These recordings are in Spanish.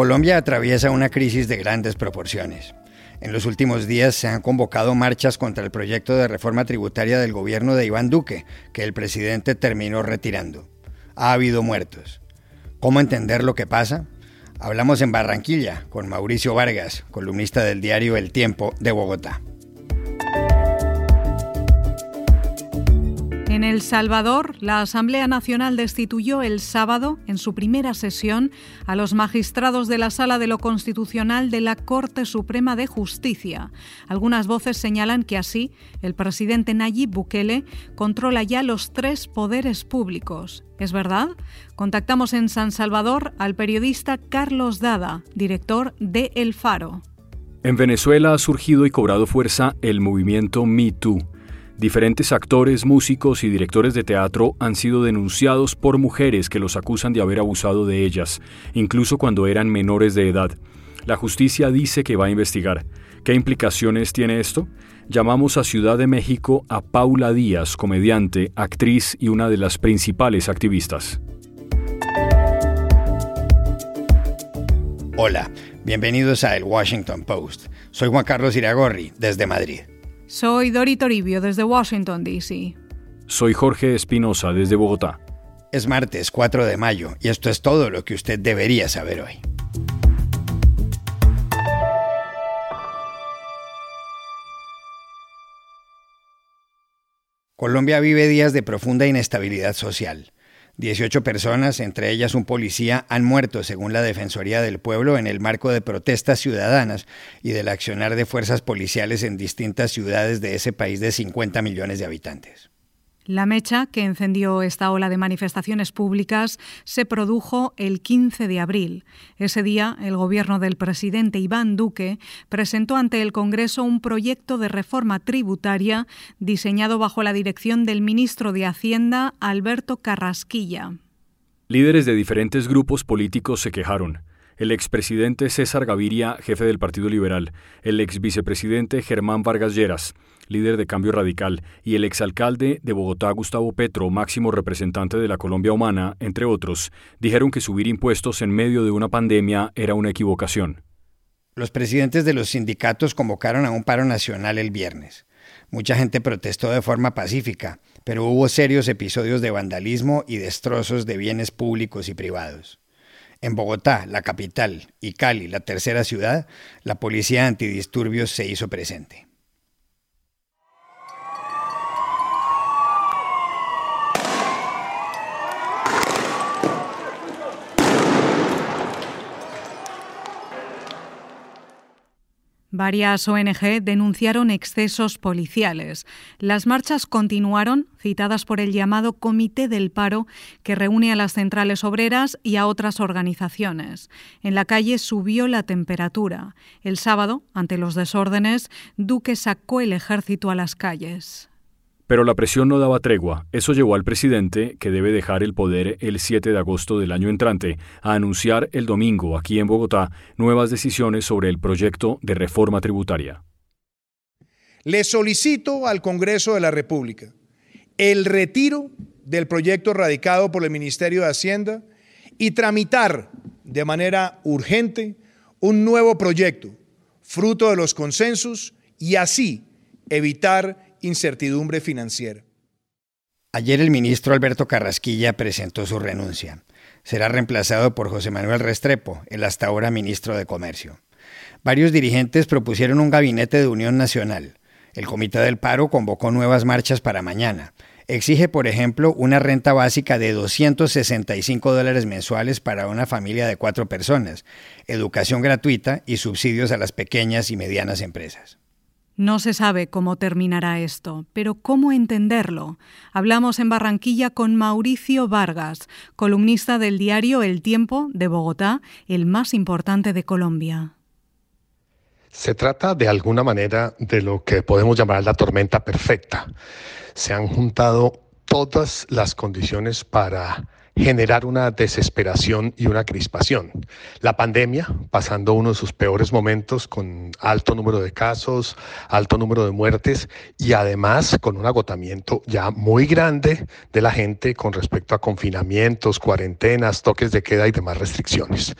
Colombia atraviesa una crisis de grandes proporciones. En los últimos días se han convocado marchas contra el proyecto de reforma tributaria del gobierno de Iván Duque, que el presidente terminó retirando. Ha habido muertos. ¿Cómo entender lo que pasa? Hablamos en Barranquilla con Mauricio Vargas, columnista del diario El Tiempo de Bogotá. En El Salvador, la Asamblea Nacional destituyó el sábado, en su primera sesión, a los magistrados de la Sala de lo Constitucional de la Corte Suprema de Justicia. Algunas voces señalan que así el presidente Nayib Bukele controla ya los tres poderes públicos. ¿Es verdad? Contactamos en San Salvador al periodista Carlos Dada, director de El Faro. En Venezuela ha surgido y cobrado fuerza el movimiento Me Too Diferentes actores, músicos y directores de teatro han sido denunciados por mujeres que los acusan de haber abusado de ellas, incluso cuando eran menores de edad. La justicia dice que va a investigar. ¿Qué implicaciones tiene esto? Llamamos a Ciudad de México a Paula Díaz, comediante, actriz y una de las principales activistas. Hola, bienvenidos a El Washington Post. Soy Juan Carlos Iragorri, desde Madrid. Soy Dori Toribio desde Washington, D.C. Soy Jorge Espinosa desde Bogotá. Es martes 4 de mayo y esto es todo lo que usted debería saber hoy. Colombia vive días de profunda inestabilidad social. 18 personas, entre ellas un policía, han muerto, según la Defensoría del Pueblo, en el marco de protestas ciudadanas y del accionar de fuerzas policiales en distintas ciudades de ese país de 50 millones de habitantes. La mecha que encendió esta ola de manifestaciones públicas se produjo el 15 de abril. Ese día, el gobierno del presidente Iván Duque presentó ante el Congreso un proyecto de reforma tributaria diseñado bajo la dirección del ministro de Hacienda, Alberto Carrasquilla. Líderes de diferentes grupos políticos se quejaron el expresidente César Gaviria, jefe del Partido Liberal, el ex vicepresidente Germán Vargas Lleras, líder de Cambio Radical, y el exalcalde de Bogotá, Gustavo Petro, máximo representante de la Colombia Humana, entre otros, dijeron que subir impuestos en medio de una pandemia era una equivocación. Los presidentes de los sindicatos convocaron a un paro nacional el viernes. Mucha gente protestó de forma pacífica, pero hubo serios episodios de vandalismo y destrozos de bienes públicos y privados. En Bogotá, la capital, y Cali, la tercera ciudad, la policía antidisturbios se hizo presente. Varias ONG denunciaron excesos policiales. Las marchas continuaron, citadas por el llamado Comité del Paro, que reúne a las centrales obreras y a otras organizaciones. En la calle subió la temperatura. El sábado, ante los desórdenes, Duque sacó el ejército a las calles. Pero la presión no daba tregua. Eso llevó al presidente, que debe dejar el poder el 7 de agosto del año entrante, a anunciar el domingo aquí en Bogotá nuevas decisiones sobre el proyecto de reforma tributaria. Le solicito al Congreso de la República el retiro del proyecto radicado por el Ministerio de Hacienda y tramitar de manera urgente un nuevo proyecto, fruto de los consensos, y así evitar incertidumbre financiera. Ayer el ministro Alberto Carrasquilla presentó su renuncia. Será reemplazado por José Manuel Restrepo, el hasta ahora ministro de Comercio. Varios dirigentes propusieron un gabinete de unión nacional. El Comité del Paro convocó nuevas marchas para mañana. Exige, por ejemplo, una renta básica de 265 dólares mensuales para una familia de cuatro personas, educación gratuita y subsidios a las pequeñas y medianas empresas. No se sabe cómo terminará esto, pero cómo entenderlo. Hablamos en Barranquilla con Mauricio Vargas, columnista del diario El Tiempo de Bogotá, el más importante de Colombia. Se trata de alguna manera de lo que podemos llamar la tormenta perfecta. Se han juntado todas las condiciones para generar una desesperación y una crispación. La pandemia, pasando uno de sus peores momentos con alto número de casos, alto número de muertes y además con un agotamiento ya muy grande de la gente con respecto a confinamientos, cuarentenas, toques de queda y demás restricciones.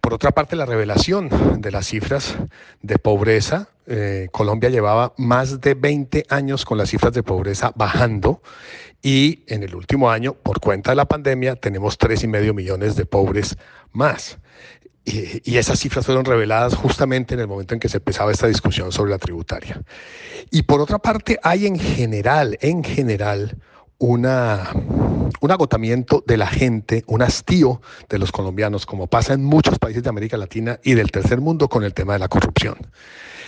Por otra parte, la revelación de las cifras de pobreza eh, Colombia llevaba más de 20 años con las cifras de pobreza bajando y en el último año, por cuenta de la pandemia, tenemos tres y medio millones de pobres más. Y, y, esas cifras fueron reveladas justamente en el momento en que se empezaba esta discusión sobre la tributaria. Y por otra parte, hay en general, en general, una, un agotamiento de la gente, un hastío de los colombianos, como pasa en muchos países de América Latina y del tercer mundo con el tema de la corrupción.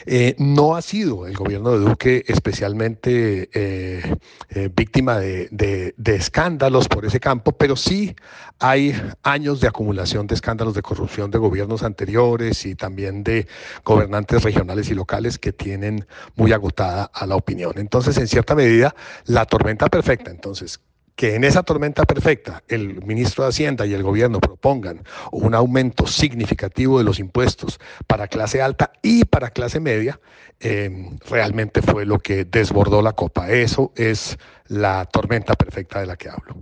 Eh, no ha sido el gobierno de Duque especialmente eh, eh, víctima de, de, escándalos por ese campo, pero sí hay años de acumulación de escándalos de corrupción de gobiernos anteriores y también de gobernantes regionales y locales que tienen muy agotada a la opinión. Entonces, en cierta medida, la tormenta perfecta, entonces, que en esa tormenta perfecta el ministro de Hacienda y el gobierno propongan un aumento significativo de los impuestos para clase alta y para clase media, eh, realmente fue lo que desbordó la copa. Eso es la tormenta perfecta de la que hablo.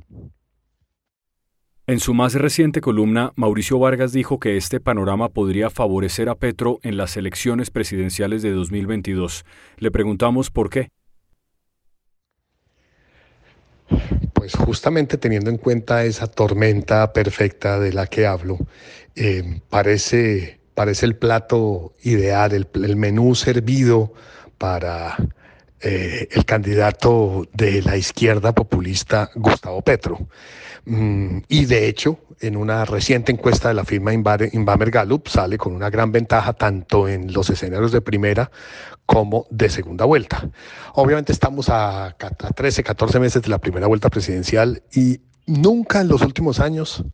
En su más reciente columna, Mauricio Vargas dijo que este panorama podría favorecer a Petro en las elecciones presidenciales de 2022. Le preguntamos por qué. Pues justamente teniendo en cuenta esa tormenta perfecta de la que hablo, eh, parece, parece el plato ideal, el, menú servido para eh, el candidato de la izquierda populista Gustavo Petro. Mm, y de hecho, en una reciente encuesta de la firma Inbamer Gallup sale con una gran ventaja tanto en los escenarios de primera como de segunda vuelta. Obviamente estamos a, 13, 14 meses de la primera vuelta presidencial y nunca en los últimos años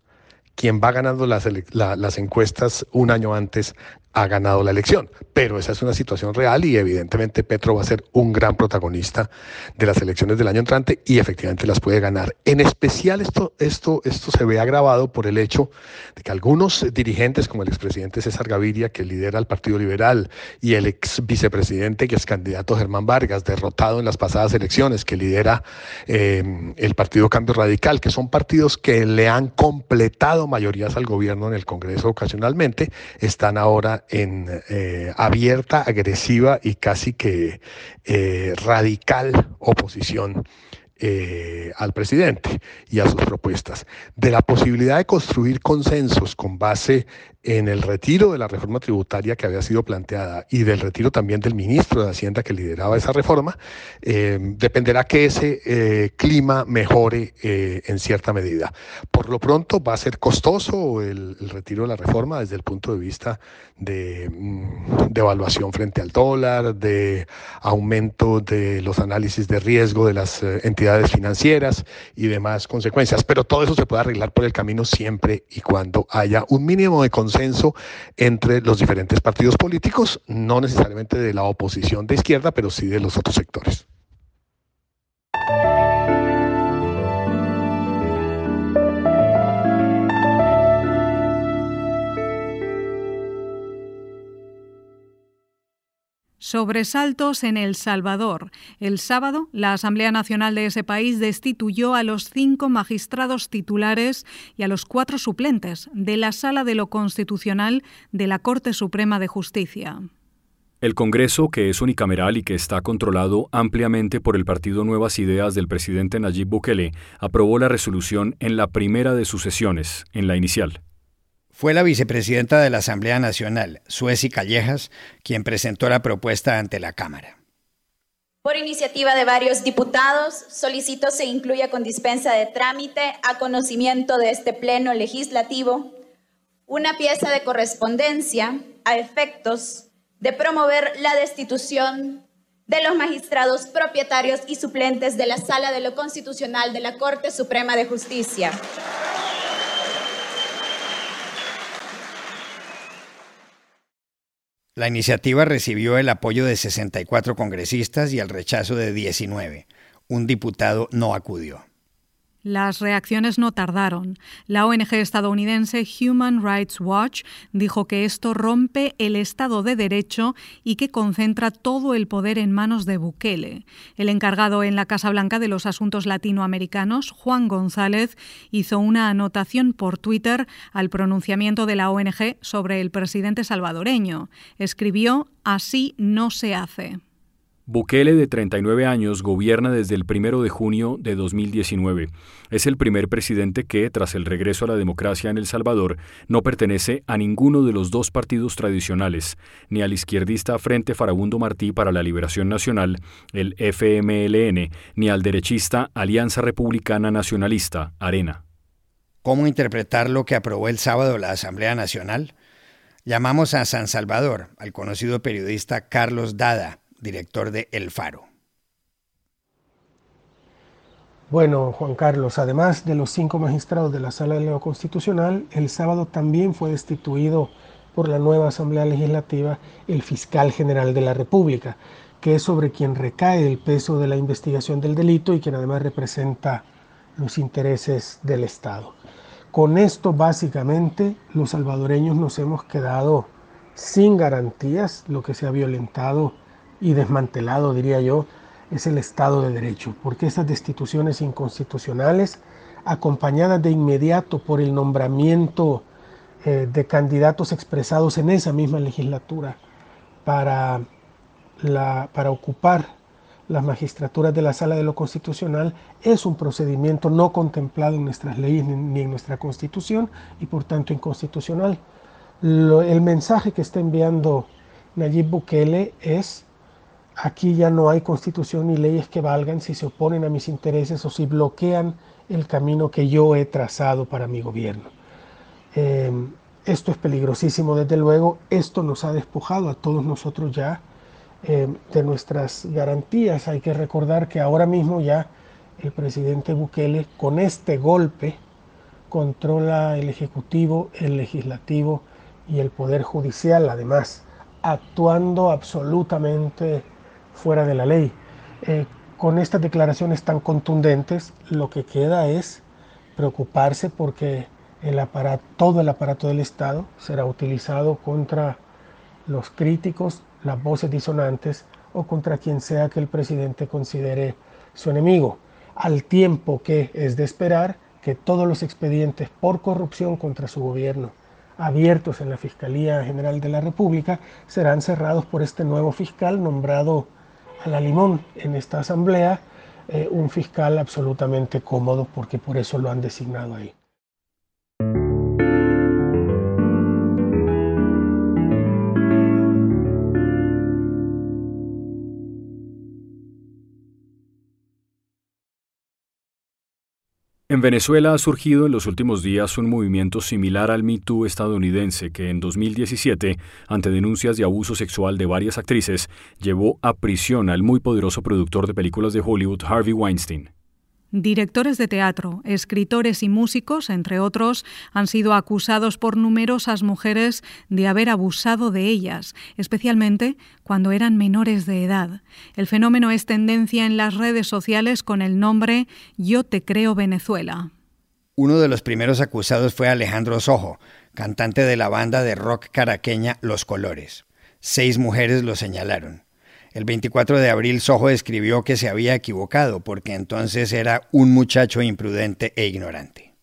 quien va ganando las, las encuestas un año antes ha ganado la elección. Pero esa es una situación real y evidentemente Petro va a ser un gran protagonista de las elecciones del año entrante y efectivamente las puede ganar. En especial esto, esto, esto se ve agravado por el hecho de que algunos dirigentes como el expresidente César Gaviria, que lidera el Partido Liberal, y el ex vicepresidente que es candidato Germán Vargas, derrotado en las pasadas elecciones, que lidera eh, el Partido Cambio Radical, que son partidos que le han completado mayorías al gobierno en el Congreso ocasionalmente, están ahora en eh, abierta, agresiva y casi que eh, radical oposición eh, al presidente y a sus propuestas, de la posibilidad de construir consensos con base en el retiro de la reforma tributaria que había sido planteada y del retiro también del ministro de Hacienda que lideraba esa reforma, eh, dependerá que ese eh, clima mejore en cierta medida. Por lo pronto va a ser costoso el, retiro de la reforma desde el punto de vista de, mm, de evaluación frente al dólar, de aumento de los análisis de riesgo de las entidades financieras y demás consecuencias. Pero todo eso se puede arreglar por el camino siempre y cuando haya un mínimo de entre los diferentes partidos políticos, no necesariamente de la oposición de izquierda, pero sí de los otros sectores. Sobresaltos en El Salvador. El sábado, la Asamblea Nacional de ese país destituyó a los cinco magistrados titulares y a los cuatro suplentes de la Sala de lo Constitucional de la Corte Suprema de Justicia. El Congreso, que es unicameral y que está controlado ampliamente por el partido Nuevas Ideas del presidente Nayib Bukele, aprobó la resolución en la primera de sus sesiones, en la inicial. Fue la vicepresidenta de la Asamblea Nacional, Sueci Callejas, quien presentó la propuesta ante la Cámara. Por iniciativa de varios diputados, solicito se incluya con dispensa de trámite a conocimiento de este Pleno Legislativo una pieza de correspondencia a efectos de promover la destitución de los magistrados propietarios y suplentes de la Sala de lo Constitucional de la Corte Suprema de Justicia. La iniciativa recibió el apoyo de 64 congresistas y el rechazo de 19. Un diputado no acudió. Las reacciones no tardaron. La ONG estadounidense Human Rights Watch dijo que esto rompe el Estado de Derecho y que concentra todo el poder en manos de Bukele. El encargado en la Casa Blanca de los Asuntos Latinoamericanos, Juan González, hizo una anotación por Twitter al pronunciamiento de la ONG sobre el presidente salvadoreño. Escribió, Así no se hace. Bukele, de 39 años, gobierna desde el 1 de junio de 2019. Es el primer presidente que, tras el regreso a la democracia en El Salvador, no pertenece a ninguno de los dos partidos tradicionales, ni al izquierdista Frente Farabundo Martí para la Liberación Nacional, el FMLN, ni al derechista Alianza Republicana Nacionalista, Arena. ¿Cómo interpretar lo que aprobó el sábado la Asamblea Nacional? Llamamos a San Salvador al conocido periodista Carlos Dada director de El Faro. Bueno, Juan Carlos, además de los cinco magistrados de la Sala de lo Constitucional, el sábado también fue destituido por la nueva Asamblea Legislativa el fiscal general de la República, que es sobre quien recae el peso de la investigación del delito y quien además representa los intereses del Estado. Con esto básicamente los salvadoreños nos hemos quedado sin garantías, lo que se ha violentado y desmantelado, diría yo, es el Estado de Derecho, porque esas destituciones inconstitucionales, acompañadas de inmediato por el nombramiento eh, de candidatos expresados en esa misma legislatura para, la, para ocupar las magistraturas de la Sala de lo Constitucional, es un procedimiento no contemplado en nuestras leyes ni en nuestra Constitución y por tanto inconstitucional. el mensaje que está enviando Nayib Bukele es Aquí ya no hay constitución ni leyes que valgan si se oponen a mis intereses o si bloquean el camino que yo he trazado para mi gobierno. Em, esto es peligrosísimo, desde luego. Esto nos ha despojado a todos nosotros ya em, de nuestras garantías. Hay que recordar que ahora mismo ya el presidente Bukele con este golpe controla el Ejecutivo, el Legislativo y el Poder Judicial, además, actuando absolutamente fuera de la ley. Eh, con estas declaraciones tan contundentes, lo que queda es preocuparse porque todo el aparato del Estado será utilizado contra los críticos, las voces disonantes o contra quien sea que el presidente considere su enemigo, al tiempo que es de esperar que todos los expedientes por corrupción contra su gobierno abiertos en la Fiscalía General de la República serán cerrados por este nuevo fiscal nombrado a la limón en esta asamblea eh, un fiscal absolutamente cómodo porque por eso lo han designado ahí. En Venezuela ha surgido en los últimos días un movimiento similar al Me Too estadounidense que en 2017, ante denuncias de abuso sexual de varias actrices, llevó a prisión al muy poderoso productor de películas de Hollywood Harvey Weinstein. Directores de teatro, escritores y músicos, entre otros, han sido acusados por numerosas mujeres de haber abusado de ellas, especialmente cuando eran menores de edad. El fenómeno es tendencia en las redes sociales con el nombre Yo te creo Venezuela. Uno de los primeros acusados fue Alejandro Sojo, cantante de la banda de rock caraqueña Los Colores. Seis mujeres lo señalaron. El 24 de abril Sojo escribió que se había equivocado porque entonces era un muchacho imprudente e ignorante.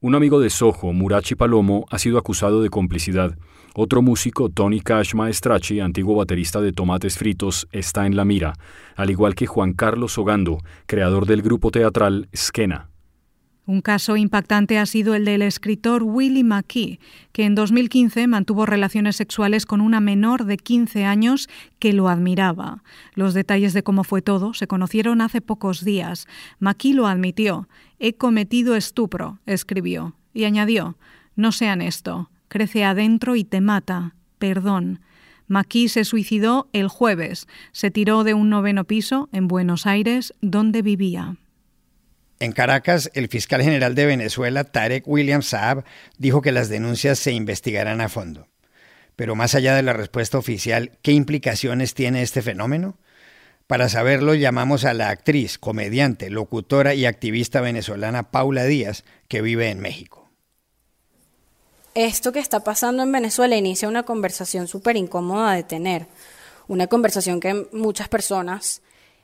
Un amigo de Sojo, Murachi Palomo, ha sido acusado de complicidad. Otro músico, Tony Cash Maestrachi, antiguo baterista de Tomates Fritos, está en la mira, al igual que Juan Carlos Ogando, creador del grupo teatral Skena. Un caso impactante ha sido el del escritor Willie McKee, que en 2015 mantuvo relaciones sexuales con una menor de 15 años que lo admiraba. Los detalles de cómo fue todo se conocieron hace pocos días. McKee lo admitió. He cometido estupro, escribió, y añadió, no sean esto, crece adentro y te mata. Perdón. McKee se suicidó el jueves. Se tiró de un noveno piso en Buenos Aires, donde vivía. En Caracas, el fiscal general de Venezuela, Tarek William Saab, dijo que las denuncias se investigarán a fondo. Pero más allá de la respuesta oficial, ¿qué implicaciones tiene este fenómeno? Para saberlo llamamos a la actriz, comediante, locutora y activista venezolana Paula Díaz, que vive en México. Esto que está pasando en Venezuela inicia una conversación súper incómoda de tener, una conversación que muchas personas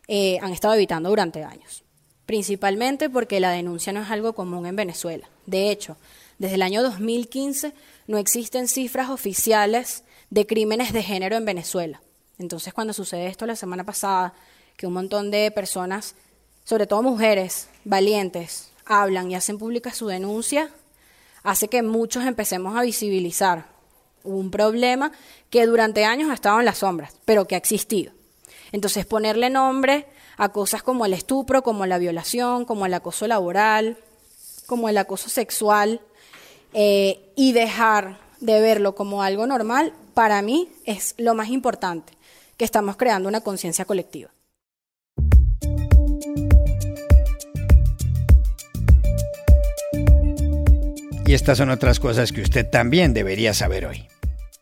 eh, han estado evitando durante años, principalmente porque la denuncia no es algo común en Venezuela. De hecho, desde el año 2015 no existen cifras oficiales de crímenes de género en Venezuela. Entonces, cuando sucede esto la semana pasada, que un montón de personas, sobre todo mujeres valientes, hablan y hacen pública su denuncia, hace que muchos empecemos a visibilizar un problema que durante años ha estado en las sombras, pero que ha existido. Entonces, ponerle nombre a cosas como el estupro, como la violación, como el acoso laboral, como el acoso sexual, eh, y dejar de verlo como algo normal, para mí es lo más importante, que estamos creando una conciencia colectiva. Y estas son otras cosas que usted también debería saber hoy.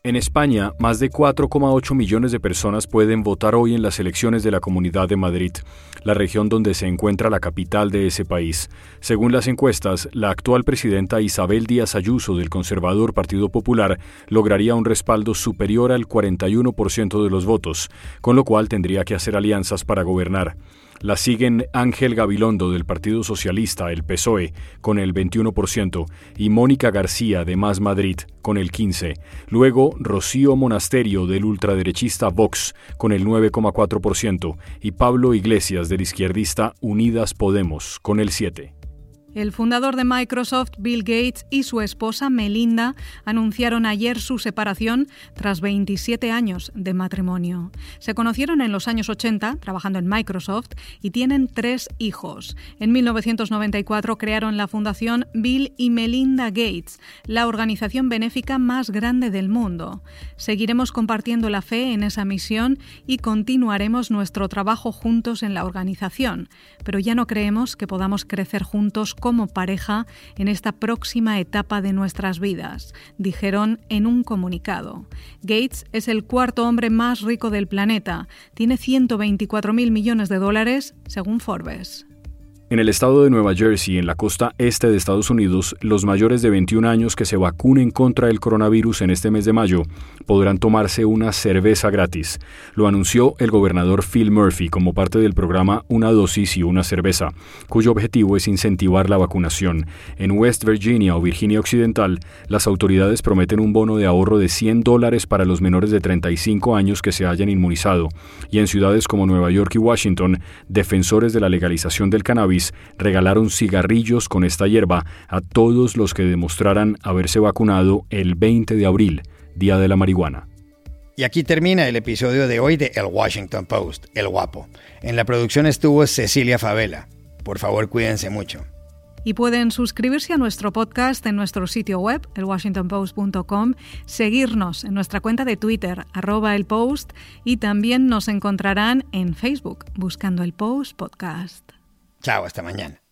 En España, más de 4,8 millones de personas pueden votar hoy en las elecciones de la Comunidad de Madrid, la región donde se encuentra la capital de ese país. Según las encuestas, la actual presidenta Isabel Díaz Ayuso del conservador Partido Popular lograría un respaldo superior al 41% de los votos, con lo cual tendría que hacer alianzas para gobernar. La siguen Ángel Gabilondo del Partido Socialista, el PSOE, con el 21%, y Mónica García de Más Madrid, con el 15%. Luego, Rocío Monasterio del ultraderechista Vox, con el 9,4%, y Pablo Iglesias del izquierdista Unidas Podemos, con el 7%. El fundador de Microsoft, Bill Gates, y su esposa Melinda anunciaron ayer su separación tras 27 años de matrimonio. Se conocieron en los años 80 trabajando en Microsoft y tienen tres hijos. En 1994 crearon la fundación Bill y Melinda Gates, la organización benéfica más grande del mundo. Seguiremos compartiendo la fe en esa misión y continuaremos nuestro trabajo juntos en la organización, pero ya no creemos que podamos crecer juntos como pareja en esta próxima etapa de nuestras vidas, dijeron en un comunicado. Gates es el cuarto hombre más rico del planeta, tiene 124 mil millones de dólares, según Forbes. En el estado de Nueva Jersey, en la costa este de Estados Unidos, los mayores de 21 años que se vacunen contra el coronavirus en este mes de mayo podrán tomarse una cerveza gratis. Lo anunció el gobernador Phil Murphy como parte del programa Una dosis y una cerveza, cuyo objetivo es incentivar la vacunación. En West Virginia o Virginia Occidental, las autoridades prometen un bono de ahorro de 100 dólares para los menores de 35 años que se hayan inmunizado. Y en ciudades como Nueva York y Washington, defensores de la legalización del cannabis regalaron cigarrillos con esta hierba a todos los que demostraran haberse vacunado el 20 de abril, Día de la Marihuana. Y aquí termina el episodio de hoy de El Washington Post, El Guapo. En la producción estuvo Cecilia Favela. Por favor, cuídense mucho. Y pueden suscribirse a nuestro podcast en nuestro sitio web, elwashingtonpost.com, seguirnos en nuestra cuenta de Twitter, arroba el post, y también nos encontrarán en Facebook buscando el Post Podcast. Chao, hasta mañana.